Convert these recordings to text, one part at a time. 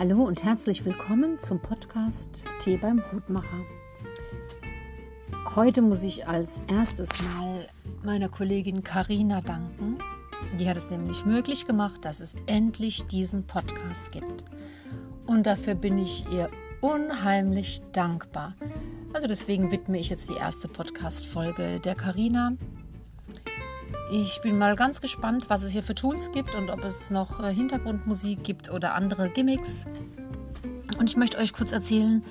Hallo und herzlich willkommen zum Podcast Tee beim Hutmacher. Heute muss ich als erstes mal meiner Kollegin Karina danken. Die hat es nämlich möglich gemacht, dass es endlich diesen Podcast gibt. Und dafür bin ich ihr unheimlich dankbar. Also deswegen widme ich jetzt die erste Podcast-Folge der Karina ich bin mal ganz gespannt, was es hier für Tools gibt und ob es noch äh, Hintergrundmusik gibt oder andere Gimmicks. Und ich möchte euch kurz erzählen,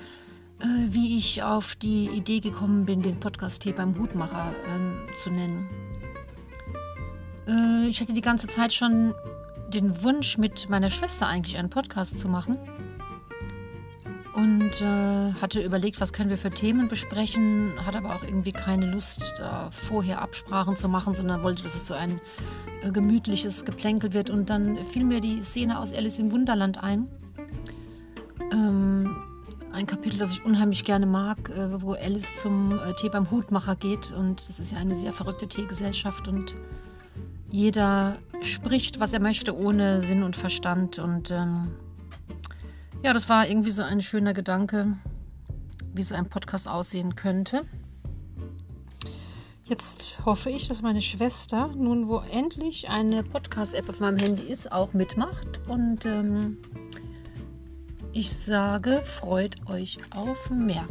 äh, wie ich auf die Idee gekommen bin, den Podcast Tee beim Hutmacher ähm, zu nennen. Äh, ich hatte die ganze Zeit schon den Wunsch, mit meiner Schwester eigentlich einen Podcast zu machen und äh, hatte überlegt, was können wir für Themen besprechen, hatte aber auch irgendwie keine Lust, da vorher Absprachen zu machen, sondern wollte, dass es so ein äh, gemütliches Geplänkel wird. Und dann fiel mir die Szene aus Alice im Wunderland ein. Ähm, ein Kapitel, das ich unheimlich gerne mag, äh, wo Alice zum äh, Tee beim Hutmacher geht. Und das ist ja eine sehr verrückte Teegesellschaft und jeder spricht, was er möchte, ohne Sinn und Verstand. Und ähm, ja, das war irgendwie so ein schöner Gedanke, wie so ein Podcast aussehen könnte. Jetzt hoffe ich, dass meine Schwester nun, wo endlich eine Podcast-App auf meinem Handy ist, auch mitmacht. Und ähm, ich sage, freut euch auf mehr.